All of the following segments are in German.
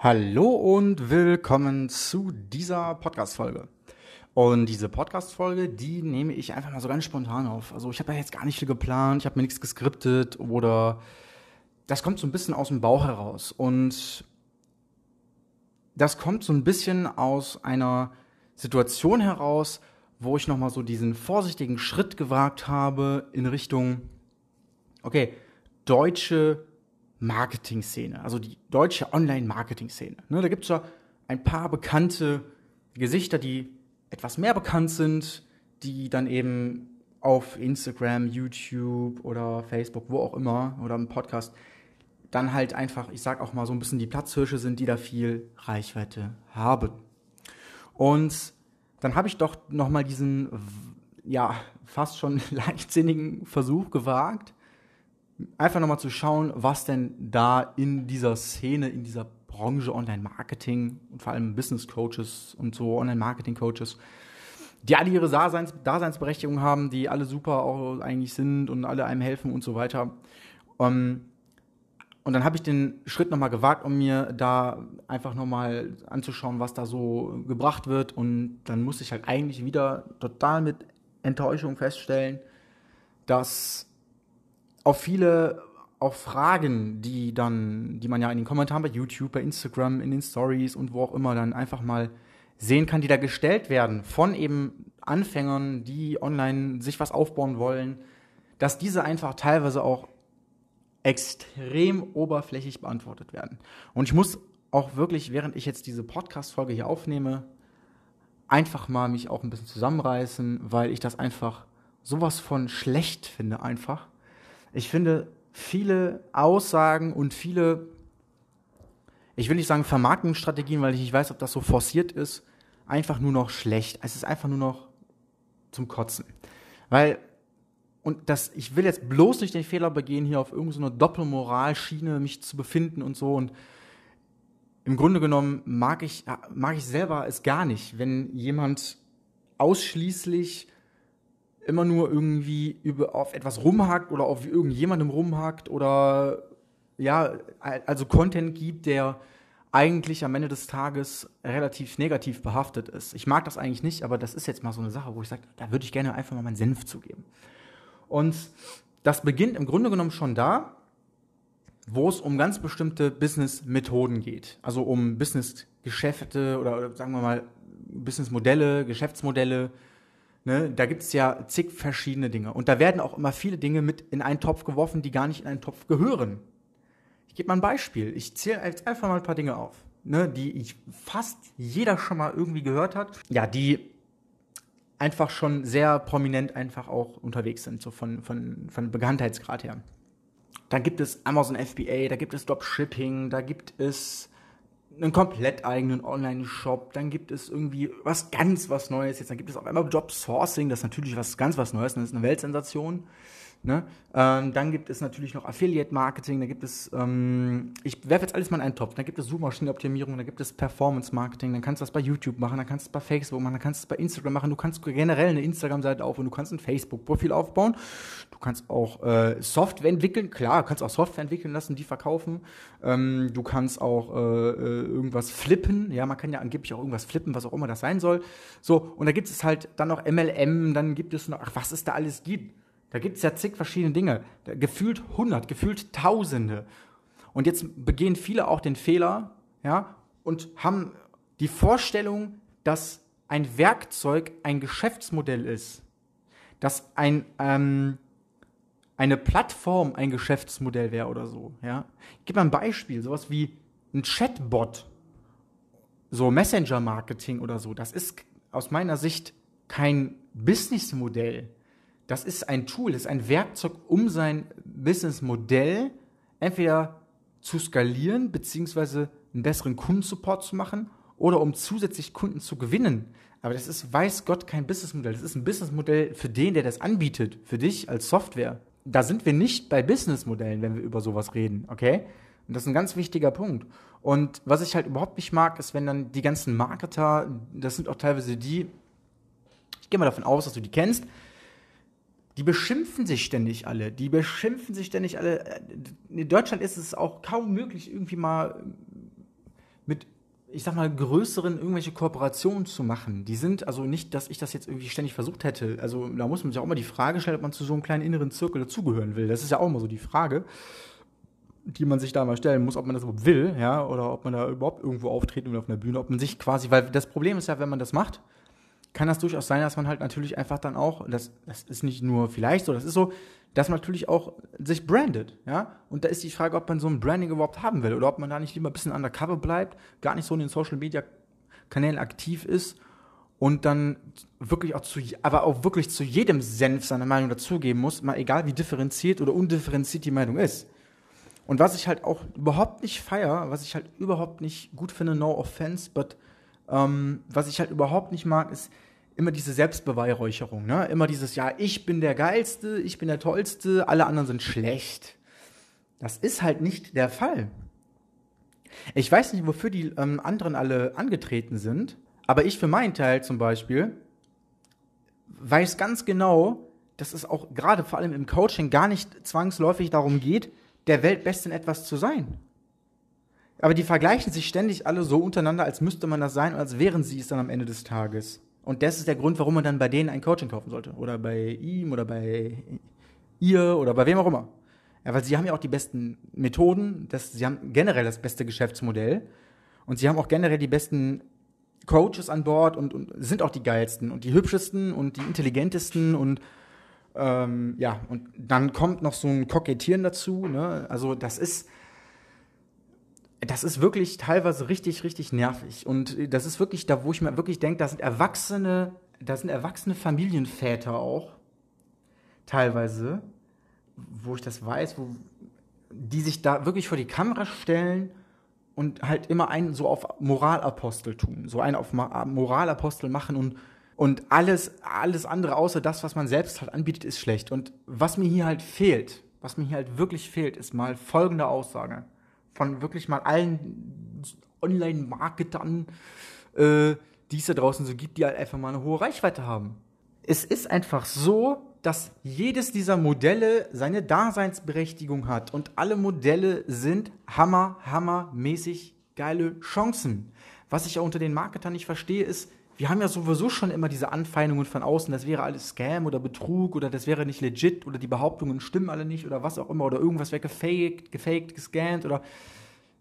Hallo und willkommen zu dieser Podcast-Folge. Und diese Podcast-Folge, die nehme ich einfach mal so ganz spontan auf. Also ich habe ja jetzt gar nicht viel geplant, ich habe mir nichts geskriptet oder das kommt so ein bisschen aus dem Bauch heraus. Und das kommt so ein bisschen aus einer Situation heraus, wo ich nochmal so diesen vorsichtigen Schritt gewagt habe in Richtung, okay, deutsche Marketing-Szene, also die deutsche Online-Marketing-Szene. Ne, da gibt es ja ein paar bekannte Gesichter, die etwas mehr bekannt sind, die dann eben auf Instagram, YouTube oder Facebook, wo auch immer, oder im Podcast, dann halt einfach, ich sag auch mal so ein bisschen die Platzhirsche sind, die da viel Reichweite haben. Und dann habe ich doch nochmal diesen, ja, fast schon leichtsinnigen Versuch gewagt, einfach nochmal zu schauen, was denn da in dieser Szene, in dieser Branche Online-Marketing und vor allem Business-Coaches und so Online-Marketing-Coaches, die alle ihre Daseins Daseinsberechtigung haben, die alle super auch eigentlich sind und alle einem helfen und so weiter. Um, ähm, und dann habe ich den Schritt nochmal gewagt, um mir da einfach nochmal anzuschauen, was da so gebracht wird. Und dann musste ich halt eigentlich wieder total mit Enttäuschung feststellen, dass auf viele auch Fragen, die dann, die man ja in den Kommentaren bei YouTube, bei Instagram, in den Stories und wo auch immer dann einfach mal sehen kann, die da gestellt werden von eben Anfängern, die online sich was aufbauen wollen, dass diese einfach teilweise auch extrem oberflächlich beantwortet werden. Und ich muss auch wirklich, während ich jetzt diese Podcast-Folge hier aufnehme, einfach mal mich auch ein bisschen zusammenreißen, weil ich das einfach sowas von schlecht finde einfach ich finde viele Aussagen und viele, ich will nicht sagen Vermarktungsstrategien, weil ich nicht weiß, ob das so forciert ist, einfach nur noch schlecht. Es ist einfach nur noch zum Kotzen. Weil, und das, ich will jetzt bloß nicht den Fehler begehen, hier auf irgendeiner so Doppelmoralschiene mich zu befinden und so und im Grunde genommen mag ich, mag ich selber es gar nicht, wenn jemand ausschließlich immer nur irgendwie über, auf etwas rumhackt oder auf irgendjemandem rumhackt oder ja, also Content gibt, der eigentlich am Ende des Tages relativ negativ behaftet ist. Ich mag das eigentlich nicht, aber das ist jetzt mal so eine Sache, wo ich sage, da würde ich gerne einfach mal meinen Senf zugeben. Und das beginnt im Grunde genommen schon da, wo es um ganz bestimmte Business-Methoden geht. Also um Business-Geschäfte oder, oder sagen wir mal Business-Modelle, Geschäftsmodelle, Ne, da gibt es ja zig verschiedene Dinge. Und da werden auch immer viele Dinge mit in einen Topf geworfen, die gar nicht in einen Topf gehören. Ich gebe mal ein Beispiel. Ich zähle jetzt einfach mal ein paar Dinge auf, ne, die ich fast jeder schon mal irgendwie gehört hat. Ja, die einfach schon sehr prominent einfach auch unterwegs sind, so von, von, von Bekanntheitsgrad her. Dann gibt es Amazon FBA, da gibt es Dropshipping, da gibt es einen komplett eigenen Online-Shop, dann gibt es irgendwie was ganz was Neues jetzt, dann gibt es auf einmal Job Sourcing, das ist natürlich was ganz was Neues, das ist eine Weltsensation. Ne? Ähm, dann gibt es natürlich noch Affiliate Marketing, da gibt es, ähm, ich werfe jetzt alles mal in einen Topf, dann gibt es Suchmaschinenoptimierung, da gibt es Performance Marketing, dann kannst du das bei YouTube machen, dann kannst du es bei Facebook machen, dann kannst du es bei Instagram machen, du kannst generell eine Instagram-Seite aufbauen, du kannst ein Facebook-Profil aufbauen, du kannst auch äh, Software entwickeln, klar, du kannst auch Software entwickeln lassen, die verkaufen, ähm, du kannst auch äh, äh irgendwas flippen, ja, man kann ja angeblich auch irgendwas flippen, was auch immer das sein soll, so, und da gibt es halt dann noch MLM, dann gibt es noch, ach, was es da alles gibt, da gibt es ja zig verschiedene Dinge. Gefühlt hundert, gefühlt Tausende. Und jetzt begehen viele auch den Fehler, ja, und haben die Vorstellung, dass ein Werkzeug ein Geschäftsmodell ist. Dass ein, ähm, eine Plattform ein Geschäftsmodell wäre oder so, ja. Ich gebe mal ein Beispiel, sowas wie ein Chatbot, so Messenger-Marketing oder so. Das ist aus meiner Sicht kein Businessmodell das ist ein Tool, das ist ein Werkzeug, um sein Businessmodell entweder zu skalieren, beziehungsweise einen besseren Kundensupport zu machen oder um zusätzlich Kunden zu gewinnen. Aber das ist, weiß Gott, kein Businessmodell. Das ist ein Businessmodell für den, der das anbietet, für dich als Software. Da sind wir nicht bei Businessmodellen, wenn wir über sowas reden, okay? Und das ist ein ganz wichtiger Punkt. Und was ich halt überhaupt nicht mag, ist, wenn dann die ganzen Marketer, das sind auch teilweise die, ich gehe mal davon aus, dass du die kennst, die beschimpfen sich ständig alle. Die beschimpfen sich ständig alle. In Deutschland ist es auch kaum möglich, irgendwie mal mit, ich sag mal, größeren irgendwelche Kooperationen zu machen. Die sind also nicht, dass ich das jetzt irgendwie ständig versucht hätte. Also da muss man sich auch immer die Frage stellen, ob man zu so einem kleinen inneren Zirkel dazugehören will. Das ist ja auch immer so die Frage, die man sich da mal stellen muss, ob man das überhaupt will, ja, oder ob man da überhaupt irgendwo auftreten will auf einer Bühne, ob man sich quasi, weil das Problem ist ja, wenn man das macht, kann das durchaus sein, dass man halt natürlich einfach dann auch, das, das ist nicht nur vielleicht so, das ist so, dass man natürlich auch sich brandet, ja. Und da ist die Frage, ob man so ein Branding überhaupt haben will oder ob man da nicht lieber ein bisschen undercover bleibt, gar nicht so in den Social Media Kanälen aktiv ist und dann wirklich auch zu, aber auch wirklich zu jedem Senf seine Meinung dazugeben muss, mal egal wie differenziert oder undifferenziert die Meinung ist. Und was ich halt auch überhaupt nicht feier, was ich halt überhaupt nicht gut finde, no offense, but ähm, was ich halt überhaupt nicht mag, ist immer diese Selbstbeweihräucherung. Ne? Immer dieses, ja, ich bin der Geilste, ich bin der Tollste, alle anderen sind schlecht. Das ist halt nicht der Fall. Ich weiß nicht, wofür die ähm, anderen alle angetreten sind, aber ich für meinen Teil zum Beispiel weiß ganz genau, dass es auch gerade vor allem im Coaching gar nicht zwangsläufig darum geht, der Weltbeste in etwas zu sein. Aber die vergleichen sich ständig alle so untereinander, als müsste man das sein als wären sie es dann am Ende des Tages. Und das ist der Grund, warum man dann bei denen ein Coaching kaufen sollte. Oder bei ihm oder bei ihr oder bei wem auch immer. Ja, weil sie haben ja auch die besten Methoden, das, sie haben generell das beste Geschäftsmodell und sie haben auch generell die besten Coaches an Bord und, und sind auch die geilsten und die hübschesten und die intelligentesten und ähm, ja, und dann kommt noch so ein Kokettieren dazu. Ne? Also das ist, das ist wirklich teilweise richtig, richtig nervig. Und das ist wirklich da, wo ich mir wirklich denke, da sind erwachsene, da sind erwachsene Familienväter auch, teilweise, wo ich das weiß, wo die sich da wirklich vor die Kamera stellen und halt immer einen so auf Moralapostel tun, so einen auf Moralapostel machen und und alles alles andere außer das, was man selbst halt anbietet, ist schlecht. Und was mir hier halt fehlt, was mir hier halt wirklich fehlt, ist mal folgende Aussage von wirklich mal allen Online-Marketern, äh, die es da draußen so gibt, die halt einfach mal eine hohe Reichweite haben. Es ist einfach so, dass jedes dieser Modelle seine Daseinsberechtigung hat und alle Modelle sind hammer, hammermäßig geile Chancen. Was ich auch unter den Marketern nicht verstehe, ist, wir haben ja sowieso schon immer diese Anfeindungen von außen, das wäre alles Scam oder Betrug oder das wäre nicht legit oder die Behauptungen stimmen alle nicht oder was auch immer oder irgendwas wäre gefaked, gefaked, gescannt oder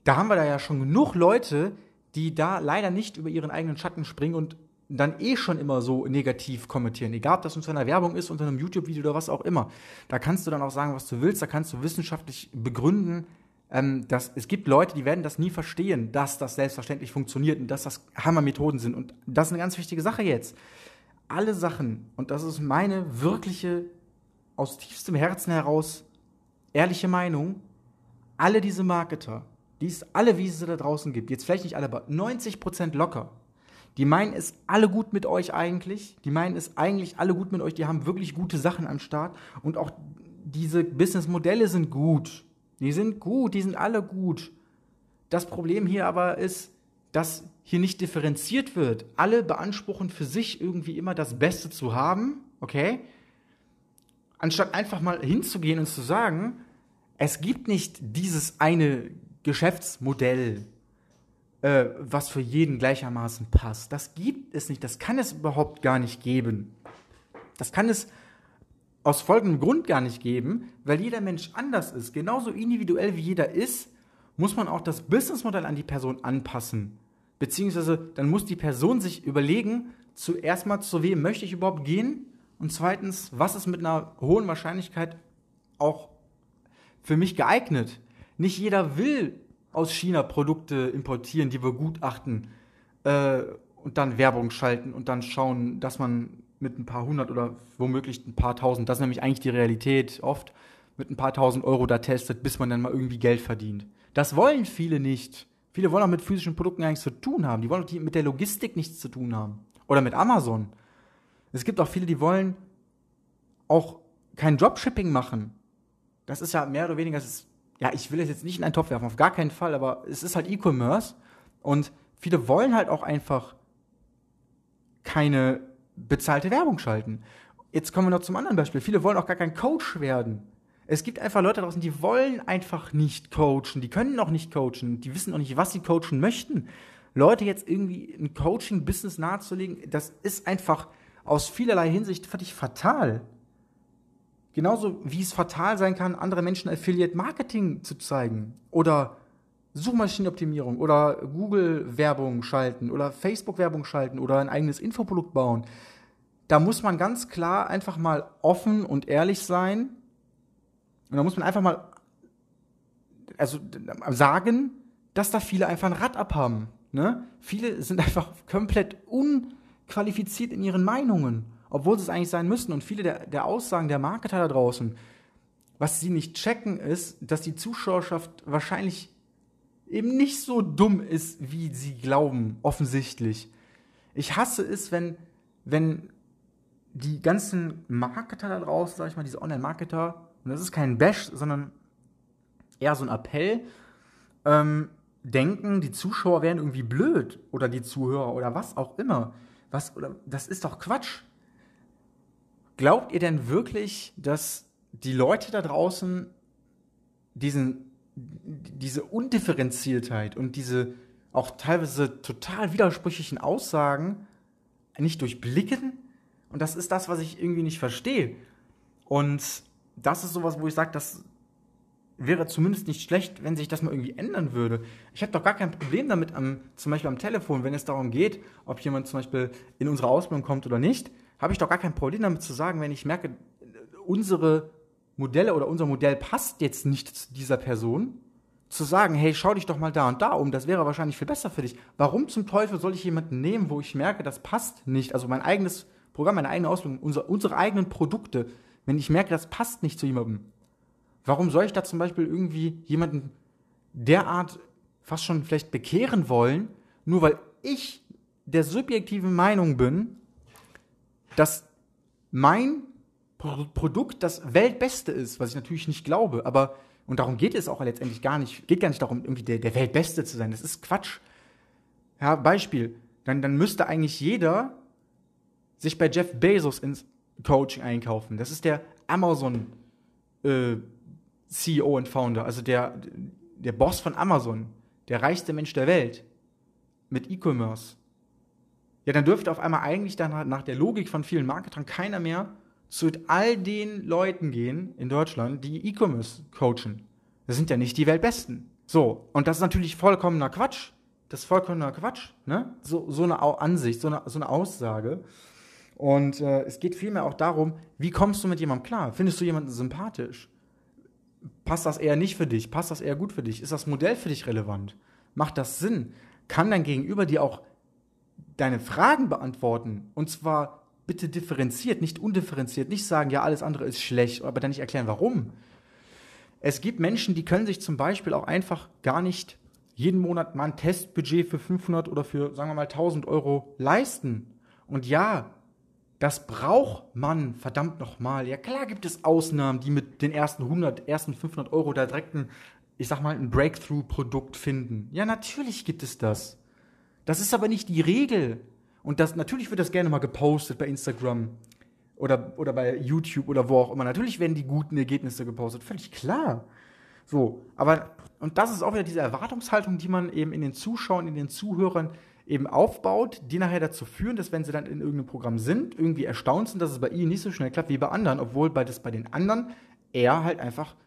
da haben wir da ja schon genug Leute, die da leider nicht über ihren eigenen Schatten springen und dann eh schon immer so negativ kommentieren. Egal, ob das unter einer Werbung ist, unter einem YouTube-Video oder was auch immer. Da kannst du dann auch sagen, was du willst, da kannst du wissenschaftlich begründen, ähm, dass es gibt Leute, die werden das nie verstehen, dass das selbstverständlich funktioniert und dass das Hammermethoden sind. Und das ist eine ganz wichtige Sache jetzt. Alle Sachen, und das ist meine wirkliche, aus tiefstem Herzen heraus, ehrliche Meinung, alle diese Marketer, die es alle, wie es sie da draußen gibt, jetzt vielleicht nicht alle, aber 90% locker, die meinen es alle gut mit euch eigentlich, die meinen es eigentlich alle gut mit euch, die haben wirklich gute Sachen am Start und auch diese Businessmodelle sind gut. Die sind gut, die sind alle gut. Das Problem hier aber ist, dass hier nicht differenziert wird. Alle beanspruchen für sich irgendwie immer das Beste zu haben, okay? Anstatt einfach mal hinzugehen und zu sagen, es gibt nicht dieses eine Geschäftsmodell, äh, was für jeden gleichermaßen passt. Das gibt es nicht. Das kann es überhaupt gar nicht geben. Das kann es aus folgendem Grund gar nicht geben, weil jeder Mensch anders ist. Genauso individuell wie jeder ist, muss man auch das Businessmodell an die Person anpassen. Beziehungsweise dann muss die Person sich überlegen, zuerst mal zu wem möchte ich überhaupt gehen und zweitens, was ist mit einer hohen Wahrscheinlichkeit auch für mich geeignet. Nicht jeder will aus China Produkte importieren, die wir gutachten äh, und dann Werbung schalten und dann schauen, dass man mit ein paar hundert oder womöglich ein paar tausend, das ist nämlich eigentlich die Realität oft, mit ein paar tausend Euro da testet, bis man dann mal irgendwie Geld verdient. Das wollen viele nicht. Viele wollen auch mit physischen Produkten gar nichts zu tun haben. Die wollen auch mit der Logistik nichts zu tun haben. Oder mit Amazon. Es gibt auch viele, die wollen auch kein Dropshipping machen. Das ist ja mehr oder weniger, ist, ja, ich will es jetzt nicht in einen Topf werfen, auf gar keinen Fall, aber es ist halt E-Commerce und viele wollen halt auch einfach keine bezahlte Werbung schalten. Jetzt kommen wir noch zum anderen Beispiel. Viele wollen auch gar kein Coach werden. Es gibt einfach Leute draußen, die wollen einfach nicht coachen, die können noch nicht coachen, die wissen auch nicht, was sie coachen möchten. Leute jetzt irgendwie ein Coaching-Business nahezulegen, das ist einfach aus vielerlei Hinsicht völlig fatal. Genauso wie es fatal sein kann, andere Menschen Affiliate Marketing zu zeigen oder Suchmaschinenoptimierung oder Google-Werbung schalten oder Facebook-Werbung schalten oder ein eigenes Infoprodukt bauen. Da muss man ganz klar einfach mal offen und ehrlich sein. Und da muss man einfach mal also sagen, dass da viele einfach ein Rad abhaben. Ne? Viele sind einfach komplett unqualifiziert in ihren Meinungen, obwohl sie es eigentlich sein müssten. Und viele der, der Aussagen der Marketer da draußen, was sie nicht checken, ist, dass die Zuschauerschaft wahrscheinlich eben nicht so dumm ist, wie sie glauben, offensichtlich. Ich hasse es, wenn, wenn die ganzen Marketer da draußen, sag ich mal, diese Online-Marketer, und das ist kein Bash, sondern eher so ein Appell, ähm, denken, die Zuschauer wären irgendwie blöd oder die Zuhörer oder was auch immer. Was, oder, das ist doch Quatsch. Glaubt ihr denn wirklich, dass die Leute da draußen diesen, diese Undifferenziertheit und diese auch teilweise total widersprüchlichen Aussagen nicht durchblicken? Und das ist das, was ich irgendwie nicht verstehe. Und das ist sowas, wo ich sage, das wäre zumindest nicht schlecht, wenn sich das mal irgendwie ändern würde. Ich habe doch gar kein Problem damit, am, zum Beispiel am Telefon, wenn es darum geht, ob jemand zum Beispiel in unsere Ausbildung kommt oder nicht, habe ich doch gar kein Problem damit zu sagen, wenn ich merke, unsere Modelle oder unser Modell passt jetzt nicht zu dieser Person, zu sagen, hey, schau dich doch mal da und da um, das wäre wahrscheinlich viel besser für dich. Warum zum Teufel soll ich jemanden nehmen, wo ich merke, das passt nicht? Also mein eigenes Programm, meine eigene Ausbildung, unser, unsere eigenen Produkte, wenn ich merke, das passt nicht zu jemandem, Warum soll ich da zum Beispiel irgendwie jemanden derart fast schon vielleicht bekehren wollen, nur weil ich der subjektiven Meinung bin, dass mein Pro Produkt das Weltbeste ist, was ich natürlich nicht glaube, aber und darum geht es auch letztendlich gar nicht, geht gar nicht darum, irgendwie der, der Weltbeste zu sein. Das ist Quatsch. Ja, Beispiel. Dann, dann müsste eigentlich jeder sich bei Jeff Bezos ins Coaching einkaufen. Das ist der Amazon äh, CEO und Founder, also der, der Boss von Amazon, der reichste Mensch der Welt mit E-Commerce, ja, dann dürfte auf einmal eigentlich dann nach der Logik von vielen Marketern keiner mehr zu all den Leuten gehen in Deutschland, die E-Commerce coachen. Das sind ja nicht die Weltbesten. So, und das ist natürlich vollkommener Quatsch. Das ist vollkommener Quatsch, ne? So, so eine Ansicht, so eine, so eine Aussage. Und äh, es geht vielmehr auch darum, wie kommst du mit jemandem klar? Findest du jemanden sympathisch? passt das eher nicht für dich? Passt das eher gut für dich? Ist das Modell für dich relevant? Macht das Sinn? Kann dein Gegenüber dir auch deine Fragen beantworten? Und zwar bitte differenziert, nicht undifferenziert. Nicht sagen, ja, alles andere ist schlecht, aber dann nicht erklären, warum. Es gibt Menschen, die können sich zum Beispiel auch einfach gar nicht jeden Monat mal ein Testbudget für 500 oder für, sagen wir mal, 1000 Euro leisten. Und ja, das braucht man, verdammt nochmal. Ja, klar gibt es Ausnahmen, die mit den ersten 100, ersten 500 Euro da direkt ein, ich sag mal, ein Breakthrough-Produkt finden. Ja, natürlich gibt es das. Das ist aber nicht die Regel. Und das, natürlich wird das gerne mal gepostet bei Instagram oder, oder bei YouTube oder wo auch immer. Natürlich werden die guten Ergebnisse gepostet, völlig klar. So, aber, und das ist auch wieder diese Erwartungshaltung, die man eben in den Zuschauern, in den Zuhörern eben aufbaut, die nachher dazu führen, dass wenn sie dann in irgendeinem Programm sind, irgendwie erstaunt sind, dass es bei ihnen nicht so schnell klappt wie bei anderen, obwohl bei das bei den anderen er halt einfach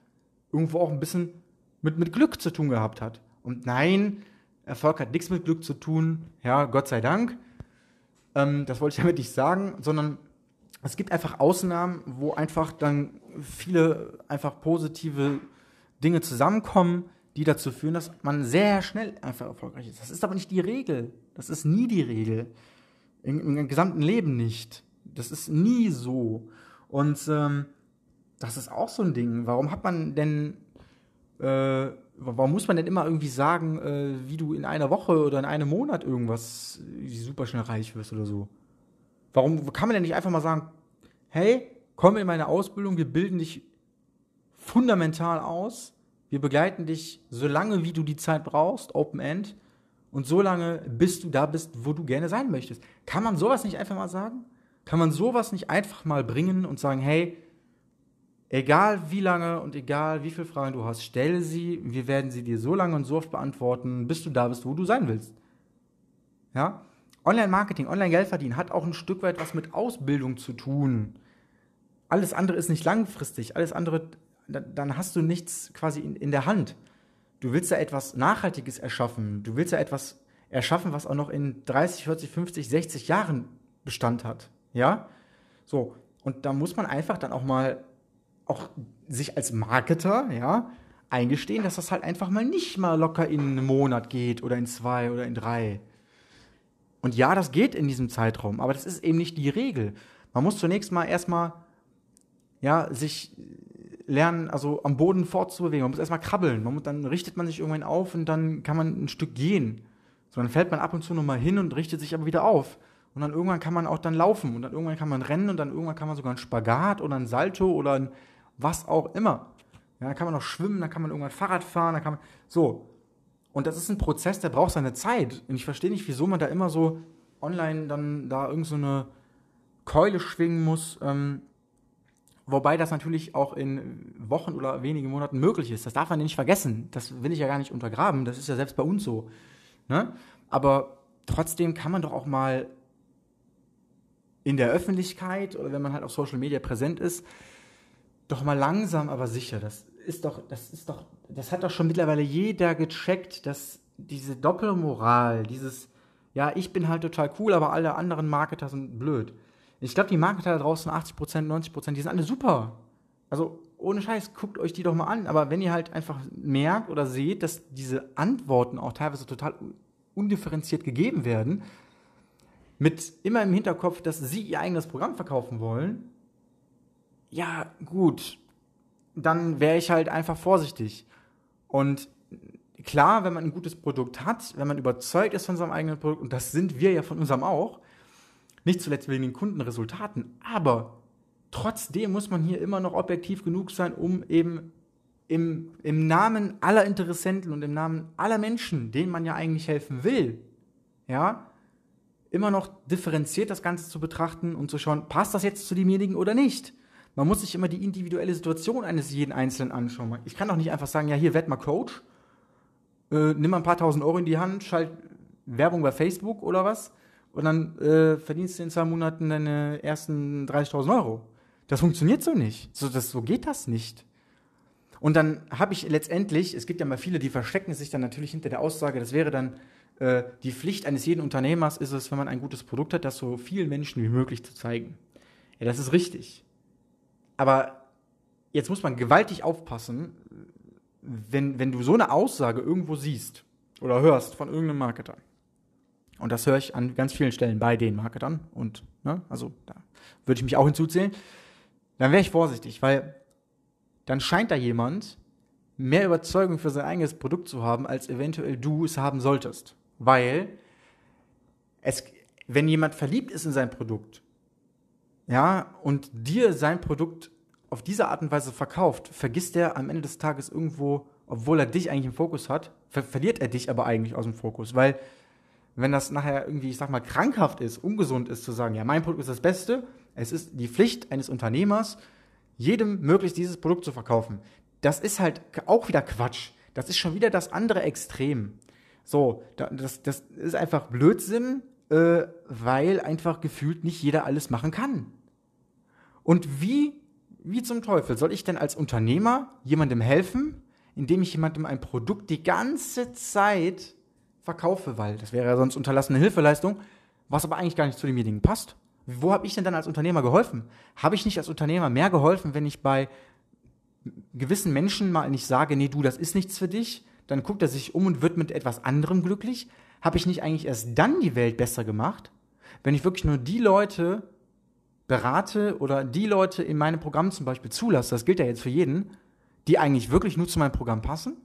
irgendwo auch ein bisschen mit, mit Glück zu tun gehabt hat. Und nein, Erfolg hat nichts mit Glück zu tun, ja, Gott sei Dank. Ähm, das wollte ich damit nicht sagen, sondern es gibt einfach Ausnahmen, wo einfach dann viele einfach positive Dinge zusammenkommen, die dazu führen, dass man sehr schnell einfach erfolgreich ist. Das ist aber nicht die Regel. Das ist nie die Regel. Im, im gesamten Leben nicht. Das ist nie so. Und ähm, das ist auch so ein Ding. Warum hat man denn, äh, warum muss man denn immer irgendwie sagen, äh, wie du in einer Woche oder in einem Monat irgendwas super schnell reich wirst oder so? Warum kann man denn nicht einfach mal sagen, hey, komm in meine Ausbildung, wir bilden dich fundamental aus wir begleiten dich so lange, wie du die Zeit brauchst, Open End, und so lange, bis du da bist, wo du gerne sein möchtest. Kann man sowas nicht einfach mal sagen? Kann man sowas nicht einfach mal bringen und sagen, hey, Egal wie lange und egal wie viele Fragen du hast, stelle sie. Wir werden sie dir so lange und so oft beantworten, bis du da bist, wo du sein willst. Ja? Online-Marketing, Online-Geld verdienen hat auch ein Stück weit was mit Ausbildung zu tun. Alles andere ist nicht langfristig. Alles andere, dann hast du nichts quasi in, in der Hand. Du willst da etwas Nachhaltiges erschaffen. Du willst da etwas erschaffen, was auch noch in 30, 40, 50, 60 Jahren Bestand hat. Ja? So. Und da muss man einfach dann auch mal auch sich als Marketer, ja, eingestehen, dass das halt einfach mal nicht mal locker in einen Monat geht oder in zwei oder in drei. Und ja, das geht in diesem Zeitraum, aber das ist eben nicht die Regel. Man muss zunächst mal erstmal, ja, sich lernen, also am Boden fortzubewegen. Man muss erstmal krabbeln. Man muss, dann richtet man sich irgendwann auf und dann kann man ein Stück gehen. So, dann fällt man ab und zu nochmal hin und richtet sich aber wieder auf. Und dann irgendwann kann man auch dann laufen und dann irgendwann kann man rennen und dann irgendwann kann man sogar einen Spagat oder ein Salto oder ein was auch immer. Ja, dann kann man auch schwimmen, dann kann man irgendwann Fahrrad fahren, dann kann man. So. Und das ist ein Prozess, der braucht seine Zeit. Und ich verstehe nicht, wieso man da immer so online dann da irgend so Keule schwingen muss. Ähm, wobei das natürlich auch in Wochen oder wenigen Monaten möglich ist. Das darf man nicht vergessen. Das will ich ja gar nicht untergraben. Das ist ja selbst bei uns so. Ne? Aber trotzdem kann man doch auch mal in der Öffentlichkeit oder wenn man halt auf Social Media präsent ist, doch mal langsam, aber sicher. Das ist doch, das ist doch, das hat doch schon mittlerweile jeder gecheckt, dass diese Doppelmoral, dieses, ja, ich bin halt total cool, aber alle anderen Marketer sind blöd. Ich glaube, die Marketer da draußen, 80%, 90%, die sind alle super. Also, ohne Scheiß, guckt euch die doch mal an. Aber wenn ihr halt einfach merkt oder seht, dass diese Antworten auch teilweise total undifferenziert gegeben werden, mit immer im Hinterkopf, dass sie ihr eigenes Programm verkaufen wollen, ja, gut, dann wäre ich halt einfach vorsichtig. Und klar, wenn man ein gutes Produkt hat, wenn man überzeugt ist von seinem eigenen Produkt, und das sind wir ja von unserem auch, nicht zuletzt wegen den Kundenresultaten, aber trotzdem muss man hier immer noch objektiv genug sein, um eben im, im Namen aller Interessenten und im Namen aller Menschen, denen man ja eigentlich helfen will, ja, immer noch differenziert das Ganze zu betrachten und zu schauen, passt das jetzt zu demjenigen oder nicht. Man muss sich immer die individuelle Situation eines jeden Einzelnen anschauen. Ich kann doch nicht einfach sagen, ja, hier, werd mal Coach, äh, nimm mal ein paar tausend Euro in die Hand, schalt Werbung bei Facebook oder was und dann äh, verdienst du in zwei Monaten deine ersten 30.000 Euro. Das funktioniert so nicht. So, das, so geht das nicht. Und dann habe ich letztendlich, es gibt ja mal viele, die verstecken sich dann natürlich hinter der Aussage, das wäre dann äh, die Pflicht eines jeden Unternehmers, ist es, wenn man ein gutes Produkt hat, das so vielen Menschen wie möglich zu zeigen. Ja, das ist richtig. Aber jetzt muss man gewaltig aufpassen, wenn, wenn du so eine Aussage irgendwo siehst oder hörst von irgendeinem Marketer. Und das höre ich an ganz vielen Stellen bei den Marketern. Und, ne, also da würde ich mich auch hinzuzählen. Dann wäre ich vorsichtig, weil dann scheint da jemand mehr Überzeugung für sein eigenes Produkt zu haben, als eventuell du es haben solltest. Weil es, wenn jemand verliebt ist in sein Produkt ja, und dir sein Produkt auf diese Art und Weise verkauft, vergisst er am Ende des Tages irgendwo, obwohl er dich eigentlich im Fokus hat, ver verliert er dich aber eigentlich aus dem Fokus, weil wenn das nachher irgendwie, ich sag mal, krankhaft ist, ungesund ist, zu sagen, ja, mein Produkt ist das Beste, es ist die Pflicht eines Unternehmers, jedem möglichst dieses Produkt zu verkaufen. Das ist halt auch wieder Quatsch. Das ist schon wieder das andere Extrem. So, das, das ist einfach Blödsinn, äh, weil einfach gefühlt nicht jeder alles machen kann. Und wie, wie zum Teufel soll ich denn als Unternehmer jemandem helfen, indem ich jemandem ein Produkt die ganze Zeit verkaufe, weil das wäre ja sonst unterlassene Hilfeleistung, was aber eigentlich gar nicht zu demjenigen passt. Wo habe ich denn dann als Unternehmer geholfen? Habe ich nicht als Unternehmer mehr geholfen, wenn ich bei gewissen Menschen mal nicht sage, nee, du, das ist nichts für dich, dann guckt er sich um und wird mit etwas anderem glücklich? Habe ich nicht eigentlich erst dann die Welt besser gemacht, wenn ich wirklich nur die Leute berate oder die Leute in meinem Programm zum Beispiel zulasse, das gilt ja jetzt für jeden, die eigentlich wirklich nur zu meinem Programm passen?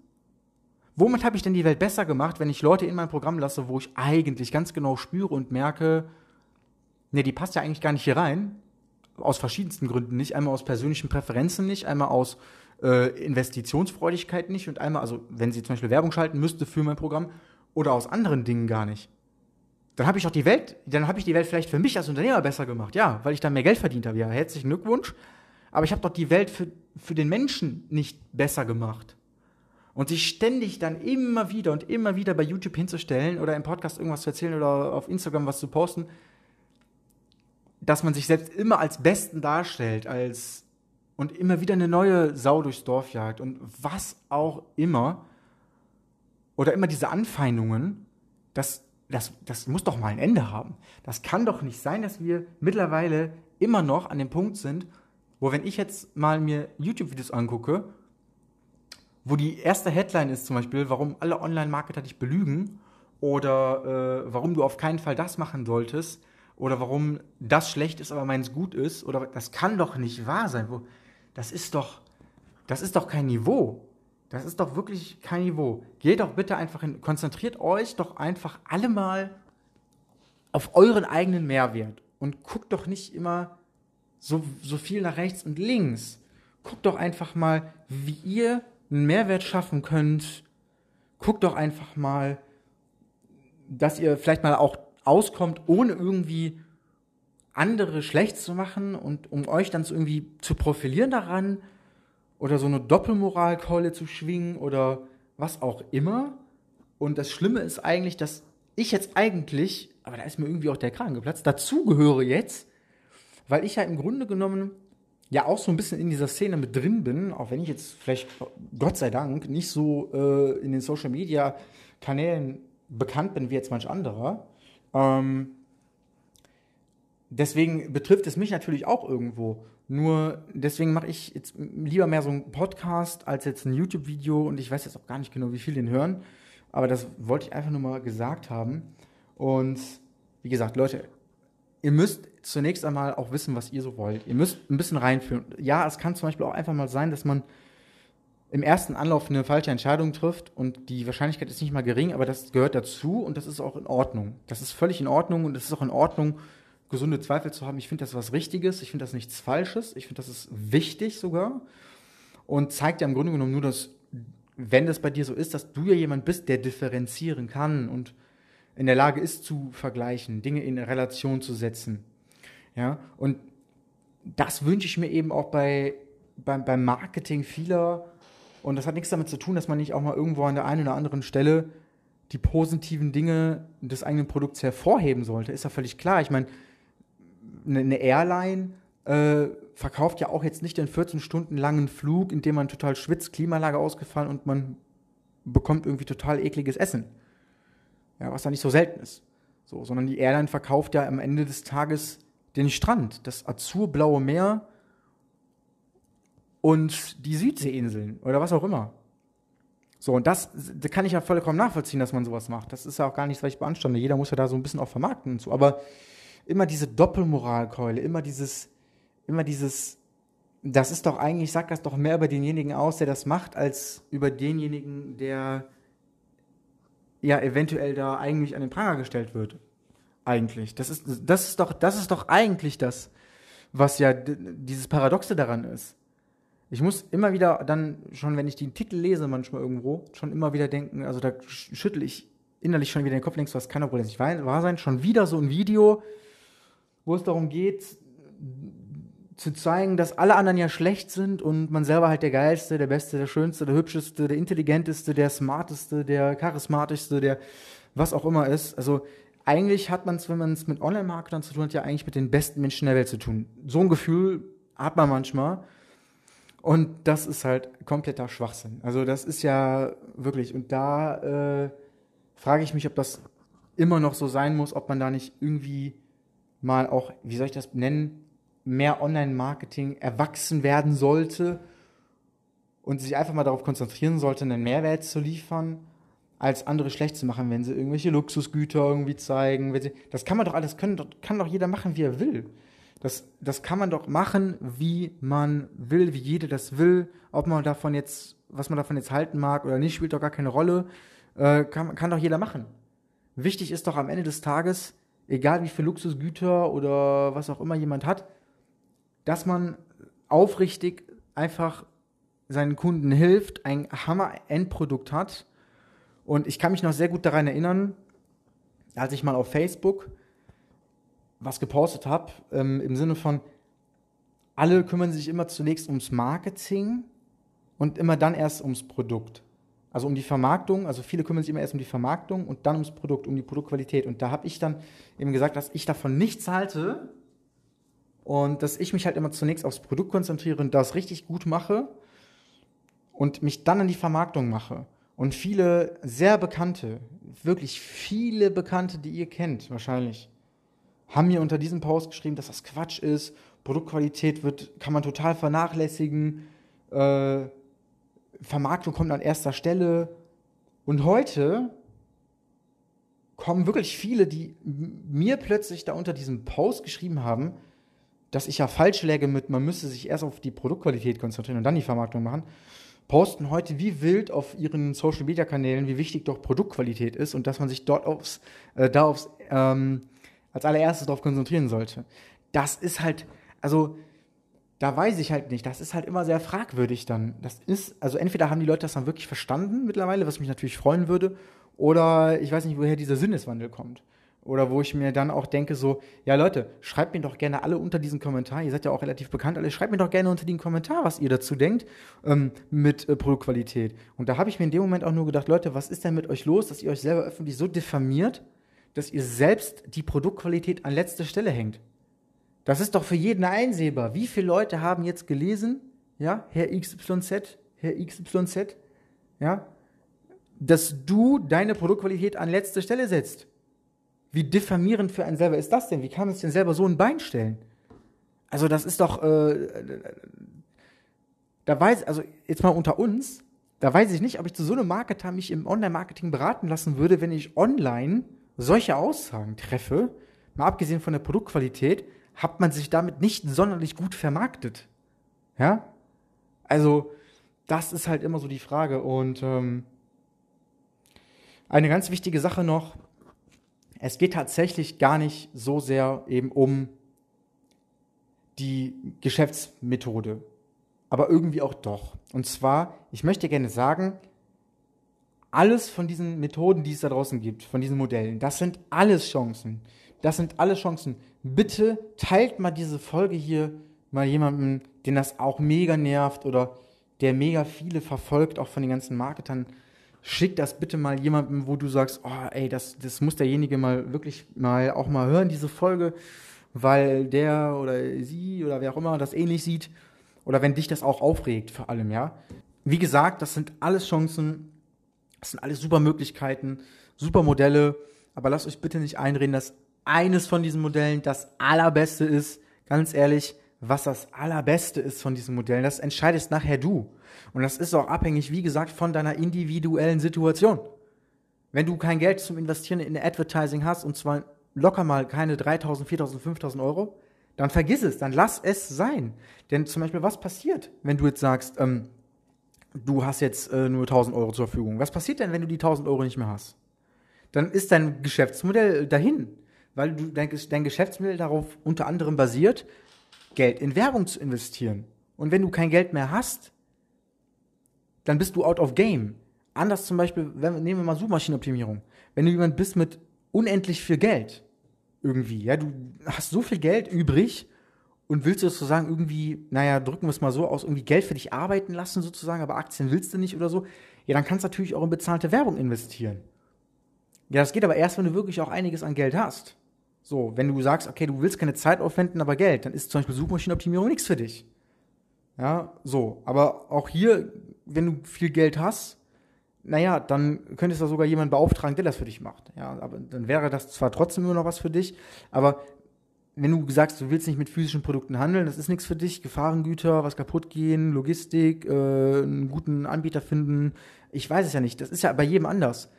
Womit habe ich denn die Welt besser gemacht, wenn ich Leute in mein Programm lasse, wo ich eigentlich ganz genau spüre und merke, ne, die passt ja eigentlich gar nicht hier rein, aus verschiedensten Gründen nicht, einmal aus persönlichen Präferenzen nicht, einmal aus äh, Investitionsfreudigkeit nicht und einmal, also wenn sie zum Beispiel Werbung schalten müsste für mein Programm oder aus anderen Dingen gar nicht dann habe ich auch die Welt, dann habe ich die Welt vielleicht für mich als Unternehmer besser gemacht, ja, weil ich dann mehr Geld verdient habe. Ja, herzlichen Glückwunsch. aber ich habe doch die Welt für, für den Menschen nicht besser gemacht. Und sich ständig dann immer wieder und immer wieder bei YouTube hinzustellen oder im Podcast irgendwas zu erzählen oder auf Instagram was zu posten, dass man sich selbst immer als Besten darstellt, als und immer wieder eine neue Sau durchs Dorf jagt und was auch immer. Oder immer diese Anfeindungen, das, das, das muss doch mal ein Ende haben. Das kann doch nicht sein, dass wir mittlerweile immer noch an dem Punkt sind, wo wenn ich jetzt mal mir YouTube-Videos angucke, wo die erste Headline ist zum Beispiel, warum alle Online-Marketer dich belügen oder äh, warum du auf keinen Fall das machen solltest oder warum das schlecht ist, aber meins gut ist oder das kann doch nicht wahr sein. Das ist doch, das ist doch kein Niveau. Das ist doch wirklich kein Niveau. Geht doch bitte einfach hin, konzentriert euch doch einfach alle mal auf euren eigenen Mehrwert und guckt doch nicht immer so, so viel nach rechts und links. Guckt doch einfach mal, wie ihr einen Mehrwert schaffen könnt. Guckt doch einfach mal, dass ihr vielleicht mal auch auskommt, ohne irgendwie andere schlecht zu machen und um euch dann so irgendwie zu profilieren daran oder so eine Doppelmoralkeule zu schwingen oder was auch immer. Und das Schlimme ist eigentlich, dass ich jetzt eigentlich, aber da ist mir irgendwie auch der Kragen geplatzt, dazugehöre jetzt, weil ich ja im Grunde genommen ja auch so ein bisschen in dieser Szene mit drin bin, auch wenn ich jetzt vielleicht, Gott sei Dank, nicht so äh, in den Social Media Kanälen bekannt bin wie jetzt manch anderer. Ähm, deswegen betrifft es mich natürlich auch irgendwo. Nur deswegen mache ich jetzt lieber mehr so einen Podcast als jetzt ein YouTube-Video und ich weiß jetzt auch gar nicht genau, wie viele den hören. Aber das wollte ich einfach nur mal gesagt haben. Und wie gesagt, Leute, ihr müsst zunächst einmal auch wissen, was ihr so wollt. Ihr müsst ein bisschen reinführen. Ja, es kann zum Beispiel auch einfach mal sein, dass man im ersten Anlauf eine falsche Entscheidung trifft und die Wahrscheinlichkeit ist nicht mal gering, aber das gehört dazu und das ist auch in Ordnung. Das ist völlig in Ordnung und es ist auch in Ordnung, gesunde Zweifel zu haben. Ich finde das was Richtiges, ich finde das nichts Falsches, ich finde das ist wichtig sogar und zeigt ja im Grunde genommen nur, dass, wenn das bei dir so ist, dass du ja jemand bist, der differenzieren kann und in der Lage ist zu vergleichen, Dinge in Relation zu setzen. Ja, und das wünsche ich mir eben auch bei, beim, beim Marketing vieler. Und das hat nichts damit zu tun, dass man nicht auch mal irgendwo an der einen oder anderen Stelle die positiven Dinge des eigenen Produkts hervorheben sollte. Ist ja völlig klar. Ich meine, eine Airline äh, verkauft ja auch jetzt nicht den 14 Stunden langen Flug, in dem man total schwitzt, Klimalage ausgefallen und man bekommt irgendwie total ekliges Essen. Ja, was da nicht so selten ist. So, sondern die Airline verkauft ja am Ende des Tages den Strand, das azurblaue Meer und die Südseeinseln oder was auch immer. So, und das, das kann ich ja vollkommen nachvollziehen, dass man sowas macht. Das ist ja auch gar nichts, was ich beanstande. Jeder muss ja da so ein bisschen auch vermarkten und so. Aber immer diese Doppelmoralkeule, immer dieses, immer dieses, das ist doch eigentlich, sagt das doch mehr über denjenigen aus, der das macht, als über denjenigen, der ja eventuell da eigentlich an den Pranger gestellt wird. Eigentlich. Das ist, das ist doch, das ist doch eigentlich das, was ja dieses Paradoxe daran ist. Ich muss immer wieder dann, schon wenn ich den Titel lese, manchmal irgendwo, schon immer wieder denken, also da schüttel ich innerlich schon wieder den Kopf, denkst, was kann doch wohl nicht wahr sein? Schon wieder so ein Video, wo es darum geht, zu zeigen, dass alle anderen ja schlecht sind und man selber halt der geilste, der beste, der schönste, der hübscheste, der intelligenteste, der smarteste, der charismatischste, der was auch immer ist. Also eigentlich hat man es, wenn man es mit Online-Marketern zu tun hat, ja eigentlich mit den besten Menschen der Welt zu tun. So ein Gefühl hat man manchmal. Und das ist halt kompletter Schwachsinn. Also das ist ja wirklich, und da äh, frage ich mich, ob das immer noch so sein muss, ob man da nicht irgendwie mal auch, wie soll ich das nennen, mehr Online-Marketing erwachsen werden sollte und sich einfach mal darauf konzentrieren sollte, einen Mehrwert zu liefern, als andere schlecht zu machen, wenn sie irgendwelche Luxusgüter irgendwie zeigen. Das kann man doch alles, können, kann doch jeder machen, wie er will. Das, das kann man doch machen, wie man will, wie jeder das will. Ob man davon jetzt, was man davon jetzt halten mag oder nicht, spielt doch gar keine Rolle. Äh, kann, kann doch jeder machen. Wichtig ist doch am Ende des Tages, egal wie viel Luxusgüter oder was auch immer jemand hat, dass man aufrichtig einfach seinen Kunden hilft, ein Hammer-Endprodukt hat. Und ich kann mich noch sehr gut daran erinnern, als ich mal auf Facebook was gepostet habe, ähm, im Sinne von, alle kümmern sich immer zunächst ums Marketing und immer dann erst ums Produkt. Also um die Vermarktung, also viele kümmern sich immer erst um die Vermarktung und dann ums Produkt, um die Produktqualität. Und da habe ich dann eben gesagt, dass ich davon nichts halte und dass ich mich halt immer zunächst aufs Produkt konzentriere und das richtig gut mache und mich dann an die Vermarktung mache. Und viele sehr bekannte, wirklich viele bekannte, die ihr kennt wahrscheinlich, haben mir unter diesem Post geschrieben, dass das Quatsch ist, Produktqualität wird, kann man total vernachlässigen, äh, Vermarktung kommt an erster Stelle. Und heute kommen wirklich viele, die mir plötzlich da unter diesem Post geschrieben haben, dass ich ja falsch läge mit, man müsste sich erst auf die Produktqualität konzentrieren und dann die Vermarktung machen, posten heute wie wild auf ihren Social Media Kanälen, wie wichtig doch Produktqualität ist und dass man sich dort aufs, äh, da aufs, ähm, als allererstes darauf konzentrieren sollte. Das ist halt, also da weiß ich halt nicht. Das ist halt immer sehr fragwürdig dann. Das ist, also entweder haben die Leute das dann wirklich verstanden mittlerweile, was mich natürlich freuen würde, oder ich weiß nicht, woher dieser Sinneswandel kommt. Oder wo ich mir dann auch denke, so, ja Leute, schreibt mir doch gerne alle unter diesen Kommentar, ihr seid ja auch relativ bekannt, alle, schreibt mir doch gerne unter den Kommentar, was ihr dazu denkt ähm, mit äh, Produktqualität. Und da habe ich mir in dem Moment auch nur gedacht, Leute, was ist denn mit euch los, dass ihr euch selber öffentlich so diffamiert, dass ihr selbst die Produktqualität an letzte Stelle hängt? Das ist doch für jeden einsehbar. Wie viele Leute haben jetzt gelesen, ja, Herr XYZ, Herr XYZ, ja, dass du deine Produktqualität an letzte Stelle setzt? Wie diffamierend für einen selber ist das denn? Wie kann man es denn selber so ein Bein stellen? Also das ist doch, äh, da weiß, also jetzt mal unter uns, da weiß ich nicht, ob ich zu so einem Marketer mich im Online-Marketing beraten lassen würde, wenn ich online solche Aussagen treffe, mal abgesehen von der Produktqualität, hat man sich damit nicht sonderlich gut vermarktet. Ja? Also, das ist halt immer so die Frage. Und ähm, eine ganz wichtige Sache noch, es geht tatsächlich gar nicht so sehr eben um die Geschäftsmethode, aber irgendwie auch doch. Und zwar, ich möchte gerne sagen, alles von diesen Methoden, die es da draußen gibt, von diesen Modellen, das sind alles Chancen. Das sind alles Chancen. Bitte teilt mal diese Folge hier mal jemandem, den das auch mega nervt oder der mega viele verfolgt, auch von den ganzen Marketern. Schick das bitte mal jemandem, wo du sagst, oh, ey, das, das muss derjenige mal wirklich mal auch mal hören, diese Folge, weil der oder sie oder wer auch immer das ähnlich sieht oder wenn dich das auch aufregt, vor allem, ja. Wie gesagt, das sind alles Chancen, das sind alles super Möglichkeiten, super Modelle, aber lasst euch bitte nicht einreden, dass eines von diesen Modellen das allerbeste ist, ganz ehrlich, was das allerbeste ist von diesen Modellen, das entscheidest nachher du. Und das ist auch abhängig, wie gesagt, von deiner individuellen Situation. Wenn du kein Geld zum Investieren in Advertising hast, und zwar locker mal keine 3000, 4000, 5000 Euro, dann vergiss es, dann lass es sein. Denn zum Beispiel, was passiert, wenn du jetzt sagst, ähm, du hast jetzt äh, nur 1000 Euro zur Verfügung? Was passiert denn, wenn du die 1000 Euro nicht mehr hast? Dann ist dein Geschäftsmodell dahin weil du dein, dein Geschäftsmodell darauf unter anderem basiert, Geld in Werbung zu investieren. Und wenn du kein Geld mehr hast, dann bist du out of game. Anders zum Beispiel, wenn, nehmen wir mal Suchmaschinenoptimierung. Wenn du jemand bist mit unendlich viel Geld, irgendwie, ja, du hast so viel Geld übrig und willst sozusagen irgendwie, naja, drücken wir es mal so aus, irgendwie Geld für dich arbeiten lassen sozusagen, aber Aktien willst du nicht oder so, ja, dann kannst du natürlich auch in bezahlte Werbung investieren. Ja, das geht aber erst, wenn du wirklich auch einiges an Geld hast. So, wenn du sagst, okay, du willst keine Zeit aufwenden, aber Geld, dann ist zum Beispiel Suchmaschinenoptimierung nichts für dich. Ja, so. Aber auch hier, wenn du viel Geld hast, naja, dann könntest du sogar jemanden beauftragen, der das für dich macht. Ja, aber dann wäre das zwar trotzdem immer noch was für dich, aber wenn du sagst, du willst nicht mit physischen Produkten handeln, das ist nichts für dich, Gefahrengüter, was kaputt gehen, Logistik, äh, einen guten Anbieter finden, ich weiß es ja nicht, das ist ja bei jedem anders,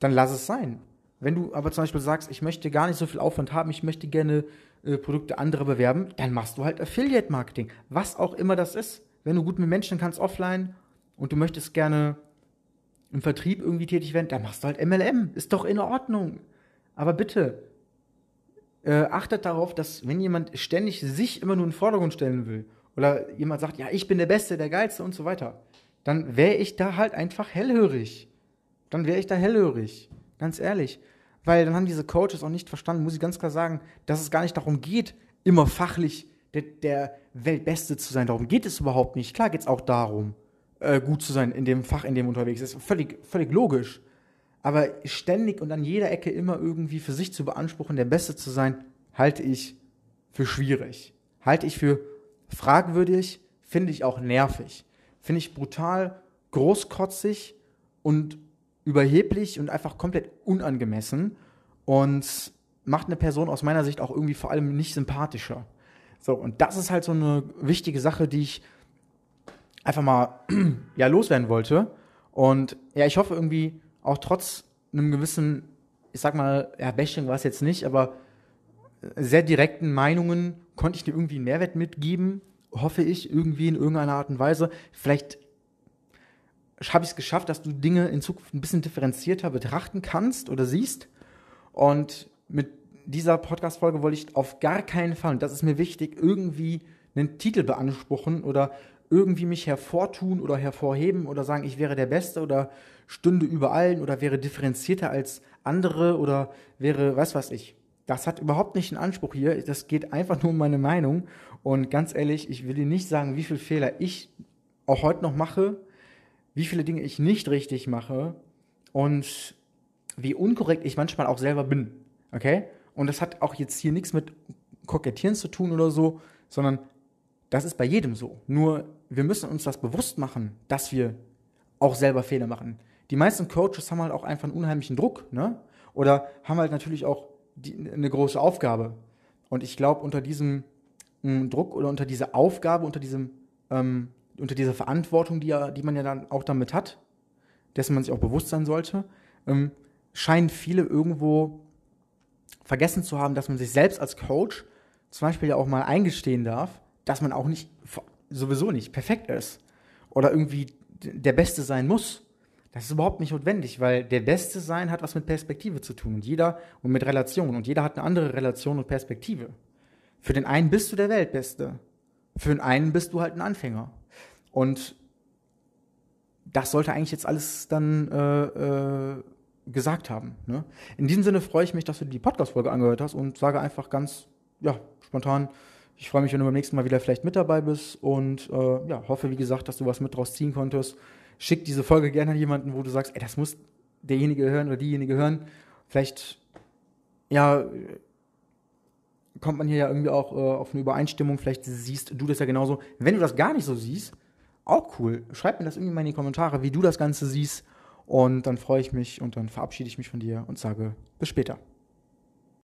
dann lass es sein. Wenn du aber zum Beispiel sagst, ich möchte gar nicht so viel Aufwand haben, ich möchte gerne äh, Produkte anderer bewerben, dann machst du halt Affiliate Marketing. Was auch immer das ist. Wenn du gut mit Menschen kannst offline und du möchtest gerne im Vertrieb irgendwie tätig werden, dann machst du halt MLM. Ist doch in Ordnung. Aber bitte, äh, achtet darauf, dass wenn jemand ständig sich immer nur in den Vordergrund stellen will oder jemand sagt, ja, ich bin der Beste, der Geilste und so weiter, dann wäre ich da halt einfach hellhörig. Dann wäre ich da hellhörig. Ganz ehrlich. Weil dann haben diese Coaches auch nicht verstanden, muss ich ganz klar sagen, dass es gar nicht darum geht, immer fachlich der, der Weltbeste zu sein. Darum geht es überhaupt nicht. Klar geht es auch darum, äh, gut zu sein in dem Fach, in dem unterwegs ist. Völlig, völlig logisch. Aber ständig und an jeder Ecke immer irgendwie für sich zu beanspruchen, der Beste zu sein, halte ich für schwierig. Halte ich für fragwürdig, finde ich auch nervig. Finde ich brutal großkotzig und überheblich und einfach komplett unangemessen und macht eine Person aus meiner Sicht auch irgendwie vor allem nicht sympathischer. So, und das ist halt so eine wichtige Sache, die ich einfach mal ja, loswerden wollte. Und ja, ich hoffe irgendwie auch trotz einem gewissen, ich sag mal, ja, Bashing war es jetzt nicht, aber sehr direkten Meinungen konnte ich dir irgendwie einen Mehrwert mitgeben, hoffe ich, irgendwie in irgendeiner Art und Weise. Vielleicht habe ich es geschafft, dass du Dinge in Zukunft ein bisschen differenzierter betrachten kannst oder siehst. Und mit dieser Podcast-Folge wollte ich auf gar keinen Fall, und das ist mir wichtig, irgendwie einen Titel beanspruchen oder irgendwie mich hervortun oder hervorheben oder sagen, ich wäre der Beste oder stünde über allen oder wäre differenzierter als andere oder wäre, was weiß ich. Das hat überhaupt nicht einen Anspruch hier. Das geht einfach nur um meine Meinung. Und ganz ehrlich, ich will dir nicht sagen, wie viele Fehler ich auch heute noch mache, wie viele Dinge ich nicht richtig mache und wie unkorrekt ich manchmal auch selber bin. Okay? Und das hat auch jetzt hier nichts mit Kokettieren zu tun oder so, sondern das ist bei jedem so. Nur wir müssen uns das bewusst machen, dass wir auch selber Fehler machen. Die meisten Coaches haben halt auch einfach einen unheimlichen Druck, ne? Oder haben halt natürlich auch die, eine große Aufgabe. Und ich glaube, unter diesem m, hm, Druck oder unter dieser Aufgabe, unter diesem, ähm, unter dieser Verantwortung, die, ja, die man ja dann auch damit hat, dessen man sich auch bewusst sein sollte, ähm, scheinen viele irgendwo vergessen zu haben, dass man sich selbst als Coach zum Beispiel ja auch mal eingestehen darf, dass man auch nicht, sowieso nicht perfekt ist oder irgendwie der Beste sein muss. Das ist überhaupt nicht notwendig, weil der Beste sein hat was mit Perspektive zu tun und jeder und mit Relation und jeder hat eine andere Relation und Perspektive. Für den einen bist du der Weltbeste, für den einen bist du halt ein Anfänger. Und das sollte eigentlich jetzt alles dann äh, äh, gesagt haben. Ne? In diesem Sinne freue ich mich, dass du die Podcast-Folge angehört hast und sage einfach ganz ja, spontan, ich freue mich, wenn du beim nächsten Mal wieder vielleicht mit dabei bist und äh, ja, hoffe, wie gesagt, dass du was mit draus ziehen konntest. Schick diese Folge gerne an jemanden, wo du sagst, ey, das muss derjenige hören oder diejenige hören. Vielleicht, ja, kommt man hier ja irgendwie auch äh, auf eine Übereinstimmung. Vielleicht siehst du das ja genauso. Wenn du das gar nicht so siehst, auch cool. Schreib mir das irgendwie mal in die Kommentare, wie du das Ganze siehst. Und dann freue ich mich und dann verabschiede ich mich von dir und sage bis später.